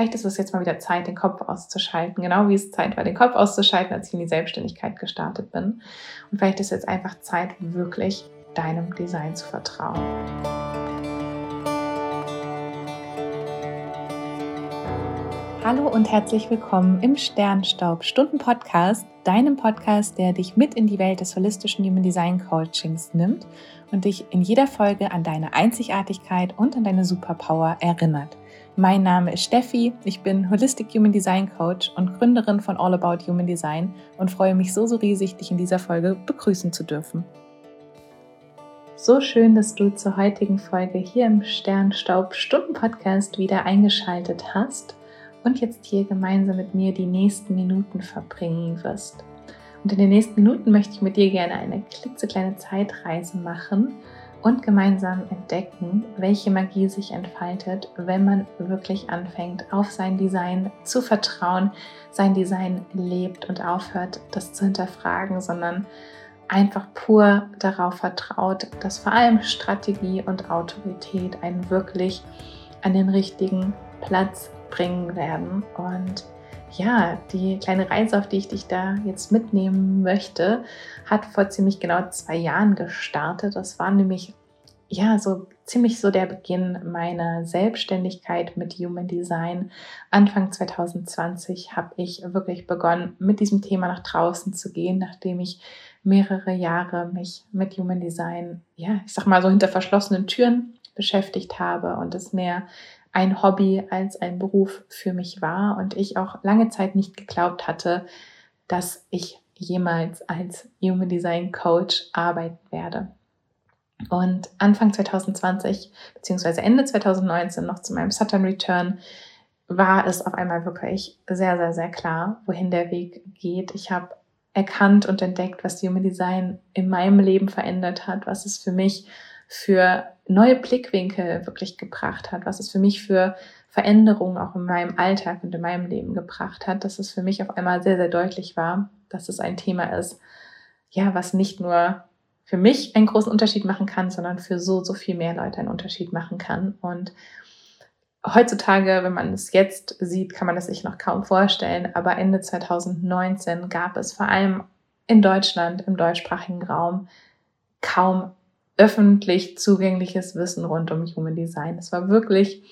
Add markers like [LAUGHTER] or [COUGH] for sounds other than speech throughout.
vielleicht ist es jetzt mal wieder Zeit, den Kopf auszuschalten, genau wie es Zeit war, den Kopf auszuschalten, als ich in die Selbstständigkeit gestartet bin. Und vielleicht ist jetzt einfach Zeit, wirklich deinem Design zu vertrauen. Hallo und herzlich willkommen im Sternstaub Stunden Podcast, deinem Podcast, der dich mit in die Welt des holistischen Human Design Coachings nimmt und dich in jeder Folge an deine Einzigartigkeit und an deine Superpower erinnert. Mein Name ist Steffi, ich bin Holistic Human Design Coach und Gründerin von All About Human Design und freue mich so, so riesig, dich in dieser Folge begrüßen zu dürfen. So schön, dass du zur heutigen Folge hier im Sternstaub Stunden Podcast wieder eingeschaltet hast und jetzt hier gemeinsam mit mir die nächsten Minuten verbringen wirst. Und in den nächsten Minuten möchte ich mit dir gerne eine klitzekleine Zeitreise machen und gemeinsam entdecken, welche Magie sich entfaltet, wenn man wirklich anfängt, auf sein Design zu vertrauen, sein Design lebt und aufhört, das zu hinterfragen, sondern einfach pur darauf vertraut, dass vor allem Strategie und Autorität einen wirklich an den richtigen Platz bringen werden. Und ja, die kleine Reise, auf die ich dich da jetzt mitnehmen möchte, hat vor ziemlich genau zwei Jahren gestartet. Das war nämlich ja so ziemlich so der Beginn meiner Selbstständigkeit mit Human Design. Anfang 2020 habe ich wirklich begonnen, mit diesem Thema nach draußen zu gehen, nachdem ich mehrere Jahre mich mit Human Design, ja, ich sag mal so hinter verschlossenen Türen beschäftigt habe und es mehr ein Hobby als ein Beruf für mich war und ich auch lange Zeit nicht geglaubt hatte, dass ich jemals als Human Design Coach arbeiten werde. Und Anfang 2020 beziehungsweise Ende 2019 noch zu meinem Saturn Return war es auf einmal wirklich sehr, sehr, sehr klar, wohin der Weg geht. Ich habe erkannt und entdeckt, was Human Design in meinem Leben verändert hat, was es für mich für neue Blickwinkel wirklich gebracht hat, was es für mich für Veränderungen auch in meinem Alltag und in meinem Leben gebracht hat, dass es für mich auf einmal sehr, sehr deutlich war, dass es ein Thema ist, ja, was nicht nur für mich einen großen Unterschied machen kann, sondern für so, so viel mehr Leute einen Unterschied machen kann. Und heutzutage, wenn man es jetzt sieht, kann man das sich noch kaum vorstellen, aber Ende 2019 gab es vor allem in Deutschland, im deutschsprachigen Raum, kaum öffentlich zugängliches Wissen rund um Human Design. Es war wirklich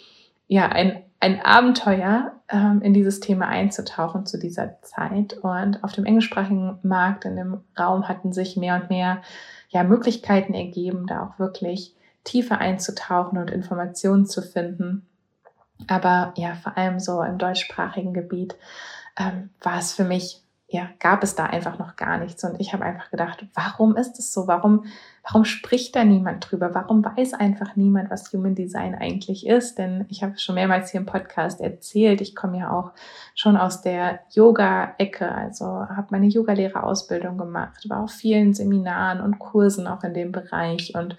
ja ein, ein Abenteuer, ähm, in dieses Thema einzutauchen zu dieser Zeit. Und auf dem englischsprachigen Markt, in dem Raum hatten sich mehr und mehr ja, Möglichkeiten ergeben, da auch wirklich tiefer einzutauchen und Informationen zu finden. Aber ja, vor allem so im deutschsprachigen Gebiet ähm, war es für mich ja, gab es da einfach noch gar nichts. Und ich habe einfach gedacht, warum ist es so? Warum, warum spricht da niemand drüber? Warum weiß einfach niemand, was Human Design eigentlich ist? Denn ich habe schon mehrmals hier im Podcast erzählt, ich komme ja auch schon aus der Yoga-Ecke, also habe meine Yogalehrerausbildung gemacht, war auf vielen Seminaren und Kursen auch in dem Bereich und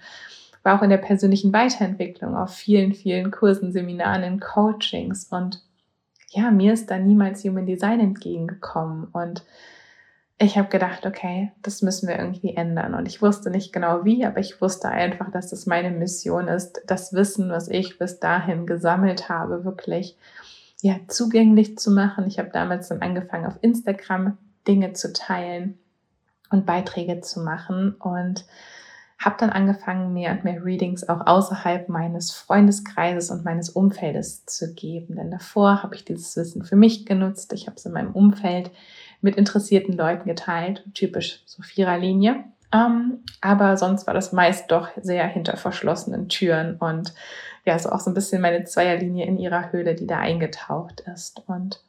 war auch in der persönlichen Weiterentwicklung auf vielen, vielen Kursen, Seminaren, in Coachings und ja, mir ist da niemals Human Design entgegengekommen und ich habe gedacht, okay, das müssen wir irgendwie ändern. Und ich wusste nicht genau wie, aber ich wusste einfach, dass das meine Mission ist, das Wissen, was ich bis dahin gesammelt habe, wirklich ja, zugänglich zu machen. Ich habe damals dann angefangen, auf Instagram Dinge zu teilen und Beiträge zu machen. Und habe dann angefangen, mehr und mehr Readings auch außerhalb meines Freundeskreises und meines Umfeldes zu geben. Denn davor habe ich dieses Wissen für mich genutzt. Ich habe es in meinem Umfeld mit interessierten Leuten geteilt, typisch so Viererlinie. Ähm, aber sonst war das meist doch sehr hinter verschlossenen Türen und ja, so auch so ein bisschen meine Zweierlinie in ihrer Höhle, die da eingetaucht ist. Und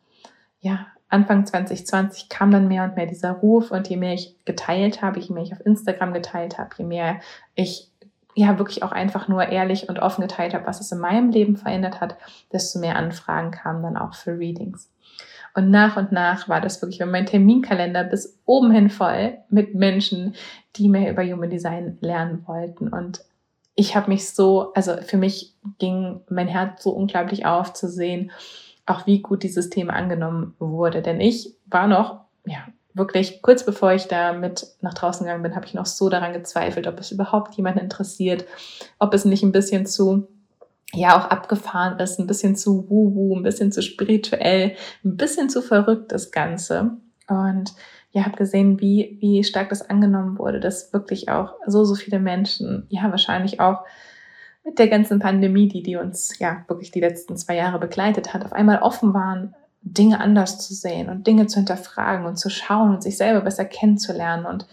ja, Anfang 2020 kam dann mehr und mehr dieser Ruf und je mehr ich geteilt habe, je mehr ich auf Instagram geteilt habe, je mehr ich ja wirklich auch einfach nur ehrlich und offen geteilt habe, was es in meinem Leben verändert hat, desto mehr Anfragen kamen dann auch für Readings. Und nach und nach war das wirklich mein Terminkalender bis oben hin voll mit Menschen, die mehr über Human Design lernen wollten. Und ich habe mich so, also für mich ging mein Herz so unglaublich auf zu sehen, auch wie gut dieses Thema angenommen wurde. Denn ich war noch, ja, wirklich kurz bevor ich da mit nach draußen gegangen bin, habe ich noch so daran gezweifelt, ob es überhaupt jemanden interessiert, ob es nicht ein bisschen zu ja auch abgefahren ist, ein bisschen zu wuhu, ein bisschen zu spirituell, ein bisschen zu verrückt das Ganze. Und ja, habe gesehen, wie, wie stark das angenommen wurde, dass wirklich auch so, so viele Menschen, ja, wahrscheinlich auch mit der ganzen Pandemie, die, die uns ja wirklich die letzten zwei Jahre begleitet hat, auf einmal offen waren, Dinge anders zu sehen und Dinge zu hinterfragen und zu schauen und sich selber besser kennenzulernen. Und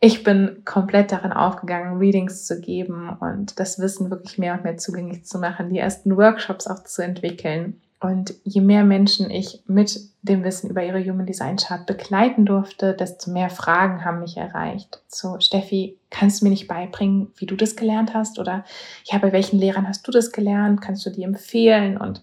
ich bin komplett darin aufgegangen, Readings zu geben und das Wissen wirklich mehr und mehr zugänglich zu machen, die ersten Workshops auch zu entwickeln und je mehr Menschen ich mit dem Wissen über ihre Human Design Chart begleiten durfte, desto mehr Fragen haben mich erreicht. So, Steffi, kannst du mir nicht beibringen, wie du das gelernt hast? Oder ja, bei welchen Lehrern hast du das gelernt? Kannst du die empfehlen? Und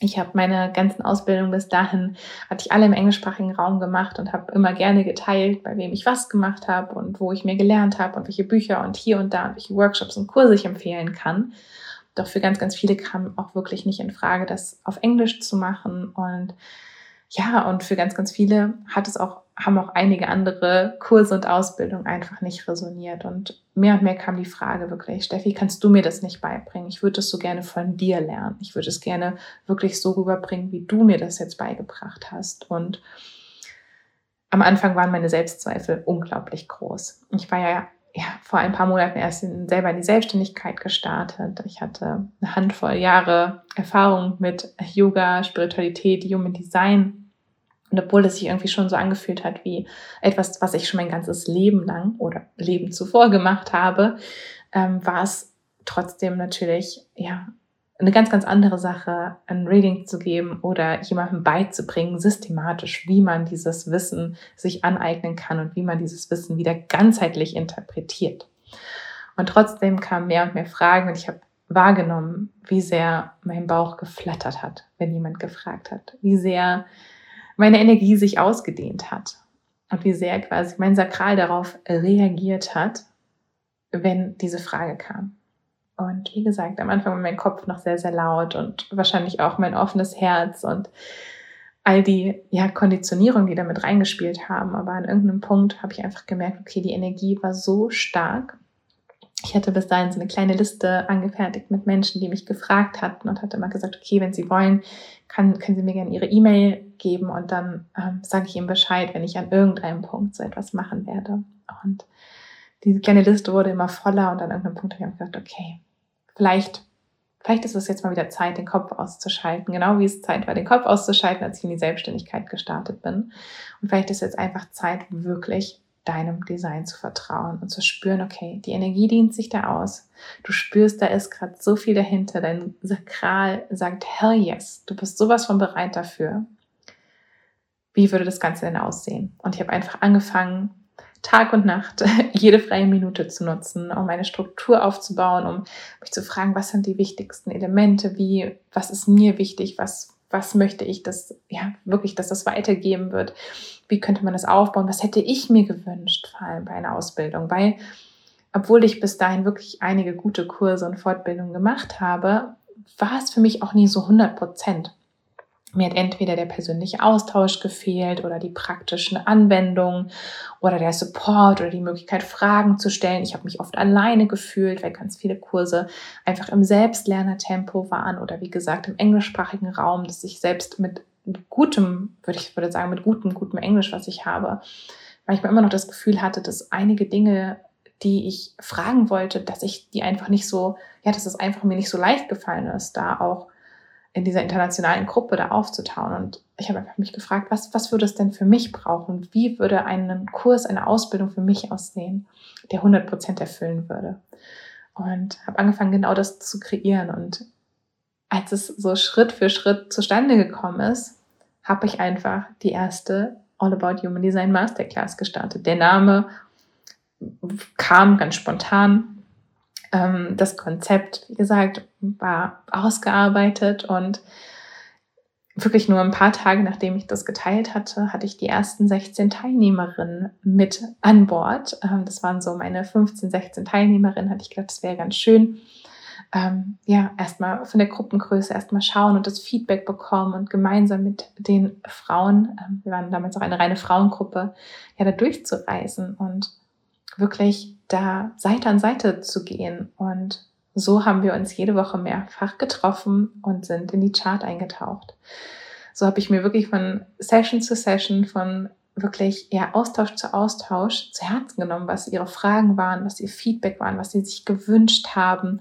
ich habe meine ganzen Ausbildungen bis dahin, hatte ich alle im englischsprachigen Raum gemacht und habe immer gerne geteilt, bei wem ich was gemacht habe und wo ich mir gelernt habe und welche Bücher und hier und da und welche Workshops und Kurse ich empfehlen kann. Doch für ganz, ganz viele kam auch wirklich nicht in Frage, das auf Englisch zu machen. Und ja, und für ganz, ganz viele hat es auch, haben auch einige andere Kurse und Ausbildungen einfach nicht resoniert. Und mehr und mehr kam die Frage wirklich, Steffi, kannst du mir das nicht beibringen? Ich würde es so gerne von dir lernen. Ich würde es gerne wirklich so rüberbringen, wie du mir das jetzt beigebracht hast. Und am Anfang waren meine Selbstzweifel unglaublich groß. Ich war ja ja, vor ein paar Monaten erst in, selber in die Selbstständigkeit gestartet. Ich hatte eine Handvoll Jahre Erfahrung mit Yoga, Spiritualität, Human Design. Und obwohl es sich irgendwie schon so angefühlt hat wie etwas, was ich schon mein ganzes Leben lang oder Leben zuvor gemacht habe, ähm, war es trotzdem natürlich ja eine ganz, ganz andere Sache, ein Reading zu geben oder jemandem beizubringen, systematisch, wie man dieses Wissen sich aneignen kann und wie man dieses Wissen wieder ganzheitlich interpretiert. Und trotzdem kamen mehr und mehr Fragen und ich habe wahrgenommen, wie sehr mein Bauch geflattert hat, wenn jemand gefragt hat, wie sehr meine Energie sich ausgedehnt hat und wie sehr quasi mein Sakral darauf reagiert hat, wenn diese Frage kam. Und wie gesagt, am Anfang war mein Kopf noch sehr, sehr laut und wahrscheinlich auch mein offenes Herz und all die ja, Konditionierungen, die damit reingespielt haben. Aber an irgendeinem Punkt habe ich einfach gemerkt, okay, die Energie war so stark. Ich hatte bis dahin so eine kleine Liste angefertigt mit Menschen, die mich gefragt hatten und hatte immer gesagt, okay, wenn Sie wollen, kann, können Sie mir gerne Ihre E-Mail geben und dann ähm, sage ich Ihnen Bescheid, wenn ich an irgendeinem Punkt so etwas machen werde. Und diese kleine Liste wurde immer voller und an irgendeinem Punkt habe ich gesagt, okay, vielleicht, vielleicht ist es jetzt mal wieder Zeit, den Kopf auszuschalten, genau wie es Zeit war, den Kopf auszuschalten, als ich in die Selbstständigkeit gestartet bin. Und vielleicht ist jetzt einfach Zeit, wirklich deinem Design zu vertrauen und zu spüren, okay, die Energie dient sich da aus. Du spürst, da ist gerade so viel dahinter. Dein Sakral sagt, hell yes, du bist sowas von bereit dafür. Wie würde das Ganze denn aussehen? Und ich habe einfach angefangen, Tag und Nacht [LAUGHS] jede freie Minute zu nutzen, um eine Struktur aufzubauen, um mich zu fragen, was sind die wichtigsten Elemente, wie, was ist mir wichtig, was, was möchte ich, dass, ja, wirklich, dass das weitergeben wird, wie könnte man das aufbauen, was hätte ich mir gewünscht, vor allem bei einer Ausbildung, weil, obwohl ich bis dahin wirklich einige gute Kurse und Fortbildungen gemacht habe, war es für mich auch nie so 100 Prozent. Mir hat entweder der persönliche Austausch gefehlt oder die praktischen Anwendungen oder der Support oder die Möglichkeit, Fragen zu stellen. Ich habe mich oft alleine gefühlt, weil ganz viele Kurse einfach im Selbstlernertempo waren oder wie gesagt im englischsprachigen Raum, dass ich selbst mit gutem, würde ich würde sagen, mit gutem, gutem Englisch, was ich habe, weil ich mir immer noch das Gefühl hatte, dass einige Dinge, die ich fragen wollte, dass ich die einfach nicht so, ja, dass es einfach mir nicht so leicht gefallen ist, da auch in dieser internationalen Gruppe da aufzutauen. Und ich habe einfach mich gefragt, was, was würde es denn für mich brauchen? Wie würde ein Kurs, eine Ausbildung für mich aussehen, der 100 Prozent erfüllen würde? Und habe angefangen, genau das zu kreieren. Und als es so Schritt für Schritt zustande gekommen ist, habe ich einfach die erste All About Human Design Masterclass gestartet. Der Name kam ganz spontan ähm, das Konzept, wie gesagt, war ausgearbeitet und wirklich nur ein paar Tage nachdem ich das geteilt hatte, hatte ich die ersten 16 Teilnehmerinnen mit an Bord. Ähm, das waren so meine 15, 16 Teilnehmerinnen, hatte ich gedacht, das wäre ganz schön. Ähm, ja, erstmal von der Gruppengröße erstmal schauen und das Feedback bekommen und gemeinsam mit den Frauen, ähm, wir waren damals auch eine reine Frauengruppe, ja, da durchzureisen und wirklich da Seite an Seite zu gehen und so haben wir uns jede Woche mehrfach getroffen und sind in die Chart eingetaucht. So habe ich mir wirklich von Session zu Session, von wirklich ja, Austausch zu Austausch zu Herzen genommen, was ihre Fragen waren, was ihr Feedback waren, was sie sich gewünscht haben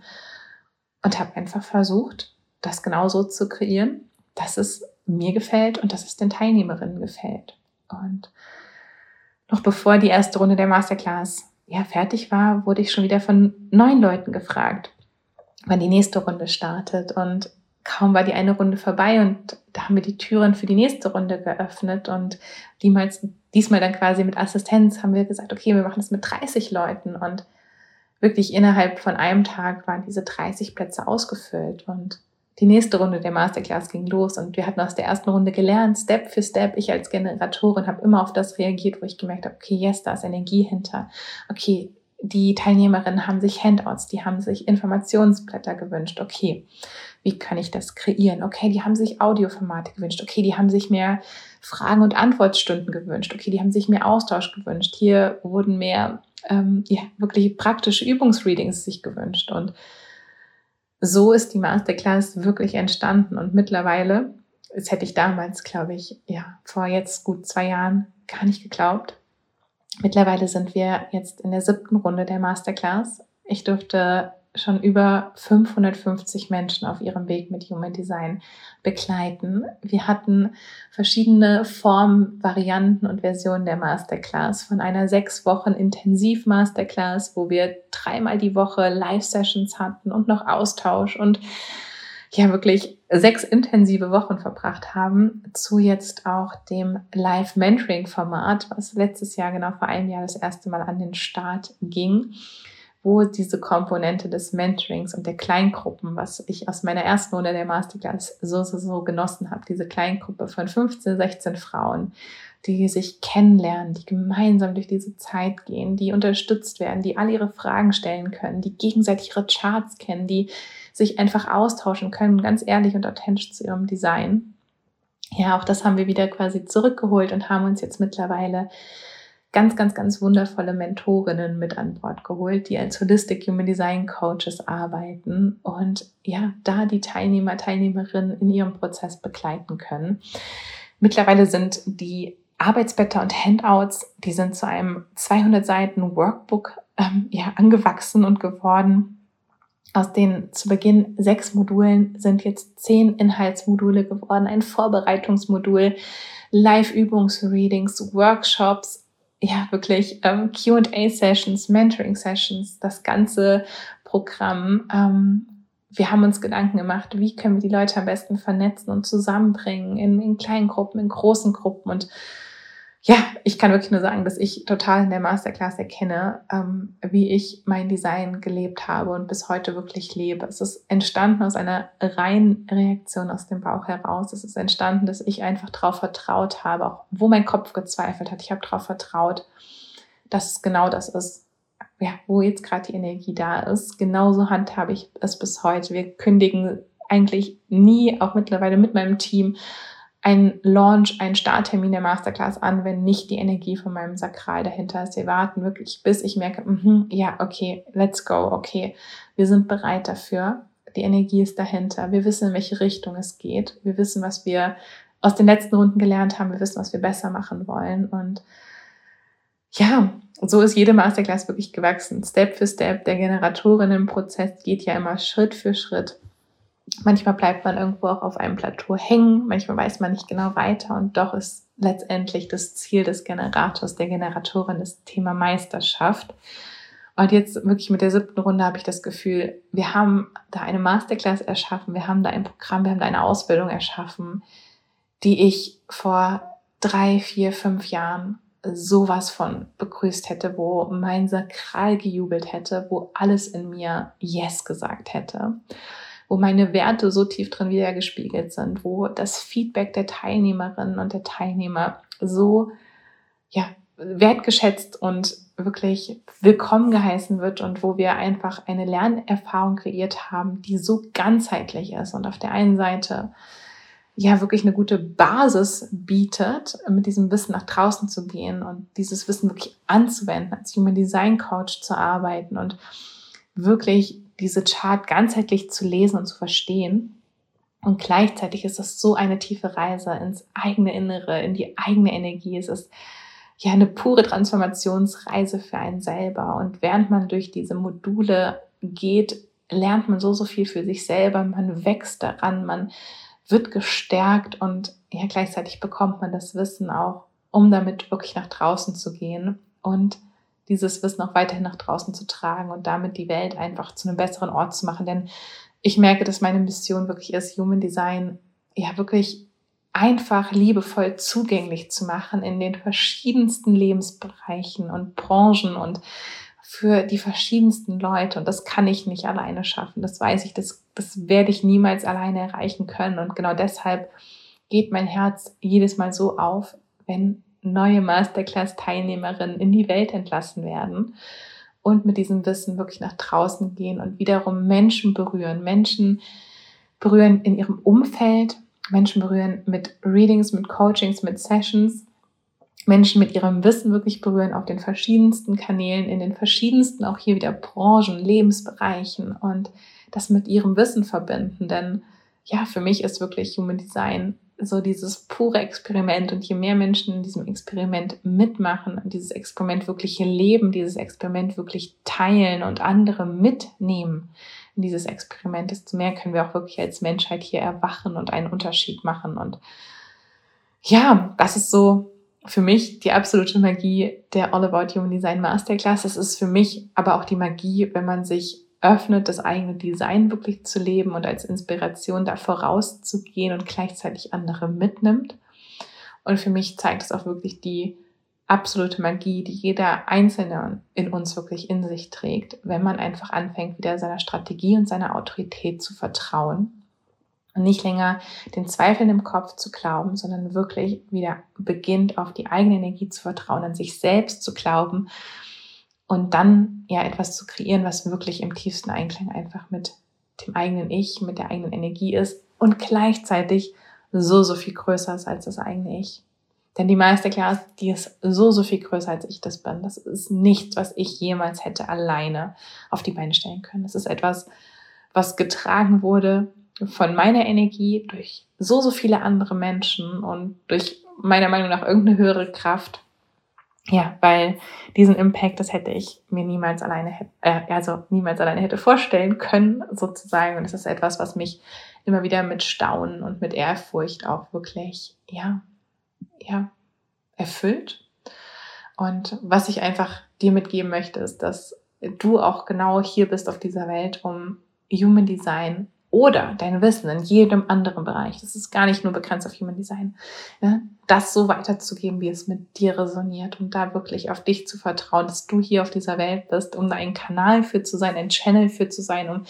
und habe einfach versucht, das genauso zu kreieren, dass es mir gefällt und dass es den Teilnehmerinnen gefällt. Und noch bevor die erste Runde der Masterclass ja, fertig war, wurde ich schon wieder von neun Leuten gefragt, wann die nächste Runde startet. Und kaum war die eine Runde vorbei und da haben wir die Türen für die nächste Runde geöffnet. Und diesmal, diesmal dann quasi mit Assistenz haben wir gesagt, okay, wir machen das mit 30 Leuten. Und wirklich innerhalb von einem Tag waren diese 30 Plätze ausgefüllt. Und die nächste Runde der Masterclass ging los und wir hatten aus der ersten Runde gelernt, Step für Step. Ich als Generatorin habe immer auf das reagiert, wo ich gemerkt habe, okay, yes, da ist Energie hinter. Okay, die Teilnehmerinnen haben sich Handouts, die haben sich Informationsblätter gewünscht. Okay, wie kann ich das kreieren? Okay, die haben sich Audioformate gewünscht. Okay, die haben sich mehr Fragen- und Antwortstunden gewünscht. Okay, die haben sich mehr Austausch gewünscht. Hier wurden mehr ähm, ja, wirklich praktische Übungsreadings sich gewünscht. Und so ist die Masterclass wirklich entstanden. Und mittlerweile, das hätte ich damals, glaube ich, ja, vor jetzt gut zwei Jahren gar nicht geglaubt. Mittlerweile sind wir jetzt in der siebten Runde der Masterclass. Ich durfte schon über 550 Menschen auf ihrem Weg mit Human Design begleiten. Wir hatten verschiedene Formen, Varianten und Versionen der Masterclass. Von einer sechs Wochen Intensiv-Masterclass, wo wir dreimal die Woche Live-Sessions hatten und noch Austausch und ja wirklich sechs intensive Wochen verbracht haben, zu jetzt auch dem Live-Mentoring-Format, was letztes Jahr, genau vor einem Jahr, das erste Mal an den Start ging wo diese Komponente des Mentorings und der Kleingruppen, was ich aus meiner ersten Runde der Masterclass so, so, so genossen habe, diese Kleingruppe von 15, 16 Frauen, die sich kennenlernen, die gemeinsam durch diese Zeit gehen, die unterstützt werden, die all ihre Fragen stellen können, die gegenseitig ihre Charts kennen, die sich einfach austauschen können, ganz ehrlich und authentisch zu ihrem Design. Ja, auch das haben wir wieder quasi zurückgeholt und haben uns jetzt mittlerweile ganz, ganz, ganz wundervolle Mentorinnen mit an Bord geholt, die als Holistic Human Design Coaches arbeiten und ja, da die Teilnehmer, Teilnehmerinnen in ihrem Prozess begleiten können. Mittlerweile sind die Arbeitsblätter und Handouts, die sind zu einem 200 Seiten Workbook ähm, ja, angewachsen und geworden. Aus den zu Beginn sechs Modulen sind jetzt zehn Inhaltsmodule geworden, ein Vorbereitungsmodul, Live-Übungsreadings, Workshops, ja wirklich ähm, QA-Sessions, Mentoring-Sessions, das ganze Programm. Ähm, wir haben uns Gedanken gemacht, wie können wir die Leute am besten vernetzen und zusammenbringen in, in kleinen Gruppen, in großen Gruppen und ja, ich kann wirklich nur sagen, dass ich total in der Masterclass erkenne, ähm, wie ich mein Design gelebt habe und bis heute wirklich lebe. Es ist entstanden aus einer reinen Reaktion aus dem Bauch heraus. Es ist entstanden, dass ich einfach darauf vertraut habe, auch wo mein Kopf gezweifelt hat. Ich habe darauf vertraut, dass es genau das ist, ja, wo jetzt gerade die Energie da ist. Genauso handhabe ich es bis heute. Wir kündigen eigentlich nie, auch mittlerweile mit meinem Team, ein Launch, ein Starttermin der Masterclass an, wenn nicht die Energie von meinem Sakral dahinter ist. Wir warten wirklich, bis ich merke, mm ja, okay, let's go, okay, wir sind bereit dafür. Die Energie ist dahinter. Wir wissen, in welche Richtung es geht. Wir wissen, was wir aus den letzten Runden gelernt haben. Wir wissen, was wir besser machen wollen. Und ja, so ist jede Masterclass wirklich gewachsen. Step für Step. Der Generatorinnenprozess geht ja immer Schritt für Schritt Manchmal bleibt man irgendwo auch auf einem Plateau hängen, manchmal weiß man nicht genau weiter und doch ist letztendlich das Ziel des Generators, der Generatorin das Thema Meisterschaft. Und jetzt wirklich mit der siebten Runde habe ich das Gefühl, wir haben da eine Masterclass erschaffen, wir haben da ein Programm, wir haben da eine Ausbildung erschaffen, die ich vor drei, vier, fünf Jahren sowas von begrüßt hätte, wo mein Sakral gejubelt hätte, wo alles in mir Yes gesagt hätte wo meine Werte so tief drin wiedergespiegelt sind, wo das Feedback der Teilnehmerinnen und der Teilnehmer so ja, wertgeschätzt und wirklich willkommen geheißen wird und wo wir einfach eine Lernerfahrung kreiert haben, die so ganzheitlich ist und auf der einen Seite ja wirklich eine gute Basis bietet, mit diesem Wissen nach draußen zu gehen und dieses Wissen wirklich anzuwenden, als Human Design Coach zu arbeiten und wirklich diese Chart ganzheitlich zu lesen und zu verstehen. Und gleichzeitig ist es so eine tiefe Reise ins eigene Innere, in die eigene Energie. Es ist ja eine pure Transformationsreise für einen selber. Und während man durch diese Module geht, lernt man so, so viel für sich selber. Man wächst daran, man wird gestärkt und ja, gleichzeitig bekommt man das Wissen auch, um damit wirklich nach draußen zu gehen und dieses Wissen auch weiterhin nach draußen zu tragen und damit die Welt einfach zu einem besseren Ort zu machen. Denn ich merke, dass meine Mission wirklich ist, Human Design ja wirklich einfach liebevoll zugänglich zu machen in den verschiedensten Lebensbereichen und Branchen und für die verschiedensten Leute. Und das kann ich nicht alleine schaffen. Das weiß ich, das, das werde ich niemals alleine erreichen können. Und genau deshalb geht mein Herz jedes Mal so auf, wenn neue Masterclass-Teilnehmerinnen in die Welt entlassen werden und mit diesem Wissen wirklich nach draußen gehen und wiederum Menschen berühren. Menschen berühren in ihrem Umfeld, Menschen berühren mit Readings, mit Coachings, mit Sessions, Menschen mit ihrem Wissen wirklich berühren auf den verschiedensten Kanälen, in den verschiedensten auch hier wieder Branchen, Lebensbereichen und das mit ihrem Wissen verbinden. Denn ja, für mich ist wirklich Human Design so dieses pure Experiment und je mehr Menschen in diesem Experiment mitmachen und dieses Experiment wirklich leben, dieses Experiment wirklich teilen und andere mitnehmen in dieses Experiment, desto mehr können wir auch wirklich als Menschheit hier erwachen und einen Unterschied machen. Und ja, das ist so für mich die absolute Magie der All About Human Design Masterclass. Das ist für mich aber auch die Magie, wenn man sich öffnet, das eigene Design wirklich zu leben und als Inspiration da vorauszugehen und gleichzeitig andere mitnimmt. Und für mich zeigt es auch wirklich die absolute Magie, die jeder Einzelne in uns wirklich in sich trägt, wenn man einfach anfängt, wieder seiner Strategie und seiner Autorität zu vertrauen und nicht länger den Zweifeln im Kopf zu glauben, sondern wirklich wieder beginnt, auf die eigene Energie zu vertrauen, an sich selbst zu glauben und dann ja etwas zu kreieren, was wirklich im tiefsten Einklang einfach mit dem eigenen Ich, mit der eigenen Energie ist und gleichzeitig so, so viel größer ist als das eigene Ich. Denn die Meisterklasse, die ist so, so viel größer als ich das bin. Das ist nichts, was ich jemals hätte alleine auf die Beine stellen können. Das ist etwas, was getragen wurde von meiner Energie durch so, so viele andere Menschen und durch meiner Meinung nach irgendeine höhere Kraft, ja, weil diesen Impact, das hätte ich mir niemals alleine, äh, also niemals alleine hätte vorstellen können, sozusagen. Und es ist etwas, was mich immer wieder mit Staunen und mit Ehrfurcht auch wirklich, ja, ja, erfüllt. Und was ich einfach dir mitgeben möchte, ist, dass du auch genau hier bist auf dieser Welt, um Human Design oder dein Wissen in jedem anderen Bereich, das ist gar nicht nur begrenzt auf Human Design, ja, das so weiterzugeben, wie es mit dir resoniert und da wirklich auf dich zu vertrauen, dass du hier auf dieser Welt bist, um da ein Kanal für zu sein, ein Channel für zu sein, um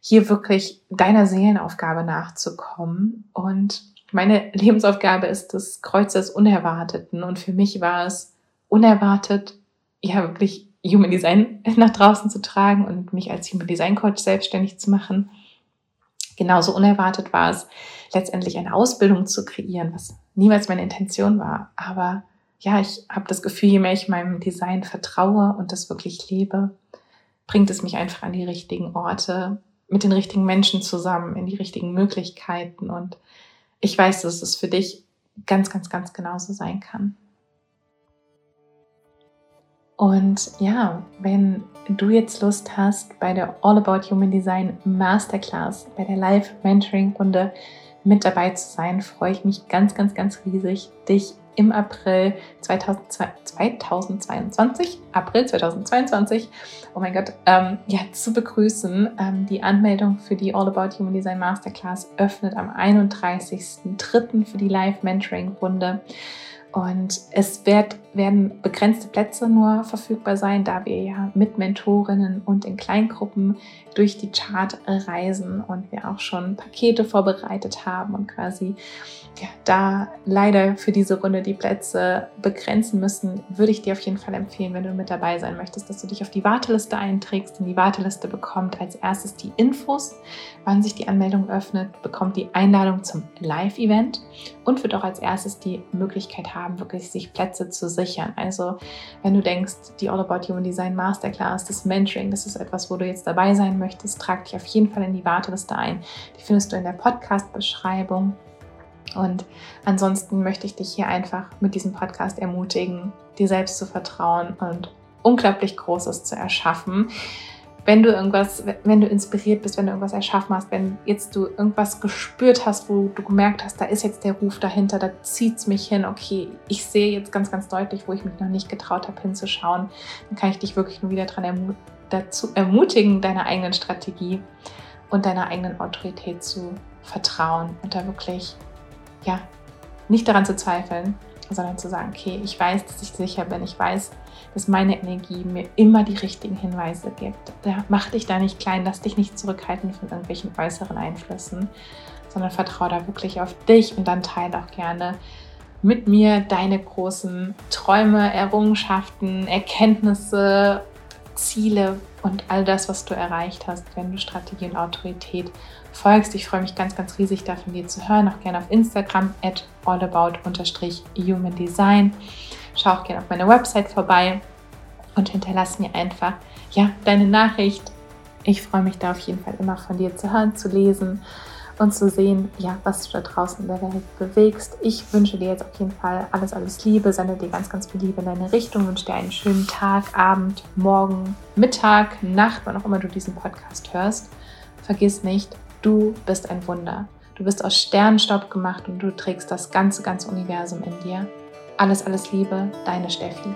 hier wirklich deiner Seelenaufgabe nachzukommen. Und meine Lebensaufgabe ist das Kreuz des Unerwarteten. Und für mich war es unerwartet, ja wirklich Human Design [LAUGHS] nach draußen zu tragen und mich als Human Design Coach selbstständig zu machen genauso unerwartet war es, letztendlich eine Ausbildung zu kreieren, was niemals meine Intention war. Aber ja, ich habe das Gefühl, je mehr ich meinem Design vertraue und das wirklich lebe, bringt es mich einfach an die richtigen Orte, mit den richtigen Menschen zusammen, in die richtigen Möglichkeiten. Und ich weiß, dass es für dich ganz, ganz, ganz genauso sein kann. Und ja, wenn du jetzt Lust hast, bei der All About Human Design Masterclass, bei der Live Mentoring Runde mit dabei zu sein, freue ich mich ganz, ganz, ganz riesig, dich im April 2022, April 2022, oh mein Gott, ähm, ja, zu begrüßen. Ähm, die Anmeldung für die All About Human Design Masterclass öffnet am 31.03. für die Live Mentoring Runde. Und es wird, werden begrenzte Plätze nur verfügbar sein, da wir ja mit Mentorinnen und in Kleingruppen durch die Chart reisen und wir auch schon Pakete vorbereitet haben und quasi ja, da leider für diese Runde die Plätze begrenzen müssen, würde ich dir auf jeden Fall empfehlen, wenn du mit dabei sein möchtest, dass du dich auf die Warteliste einträgst. Denn die Warteliste bekommt als erstes die Infos, wann sich die Anmeldung öffnet, bekommt die Einladung zum Live-Event und wird auch als erstes die Möglichkeit haben, wirklich sich Plätze zu sichern. Also wenn du denkst, die All About Human Design Masterclass, das Mentoring, das ist etwas, wo du jetzt dabei sein möchtest, trag dich auf jeden Fall in die Warteliste ein. Die findest du in der Podcast-Beschreibung. Und ansonsten möchte ich dich hier einfach mit diesem Podcast ermutigen, dir selbst zu vertrauen und unglaublich Großes zu erschaffen wenn du irgendwas, wenn du inspiriert bist, wenn du irgendwas erschaffen hast, wenn jetzt du irgendwas gespürt hast, wo du gemerkt hast, da ist jetzt der Ruf dahinter, da zieht es mich hin, okay, ich sehe jetzt ganz, ganz deutlich, wo ich mich noch nicht getraut habe hinzuschauen, dann kann ich dich wirklich nur wieder daran ermut dazu ermutigen, deiner eigenen Strategie und deiner eigenen Autorität zu vertrauen und da wirklich, ja, nicht daran zu zweifeln, sondern zu sagen, okay, ich weiß, dass ich sicher bin, ich weiß, dass meine Energie mir immer die richtigen Hinweise gibt. Ja, mach dich da nicht klein, lass dich nicht zurückhalten von irgendwelchen äußeren Einflüssen, sondern vertraue da wirklich auf dich und dann teile auch gerne mit mir deine großen Träume, Errungenschaften, Erkenntnisse, Ziele und all das, was du erreicht hast, wenn du Strategie und Autorität folgst. Ich freue mich ganz, ganz riesig, da von dir zu hören. Auch gerne auf Instagram at allabout-human-design. Schau auch gerne auf meiner Website vorbei und hinterlass mir einfach ja, deine Nachricht. Ich freue mich da auf jeden Fall immer von dir zu hören, zu lesen und zu sehen, ja, was du da draußen in der Welt bewegst. Ich wünsche dir jetzt auf jeden Fall alles, alles Liebe, sende dir ganz, ganz viel Liebe in deine Richtung, wünsche dir einen schönen Tag, Abend, Morgen, Mittag, Nacht, wann auch immer du diesen Podcast hörst. Vergiss nicht, du bist ein Wunder. Du bist aus Sternenstaub gemacht und du trägst das ganze, ganze Universum in dir. Alles, alles Liebe, deine Steffi.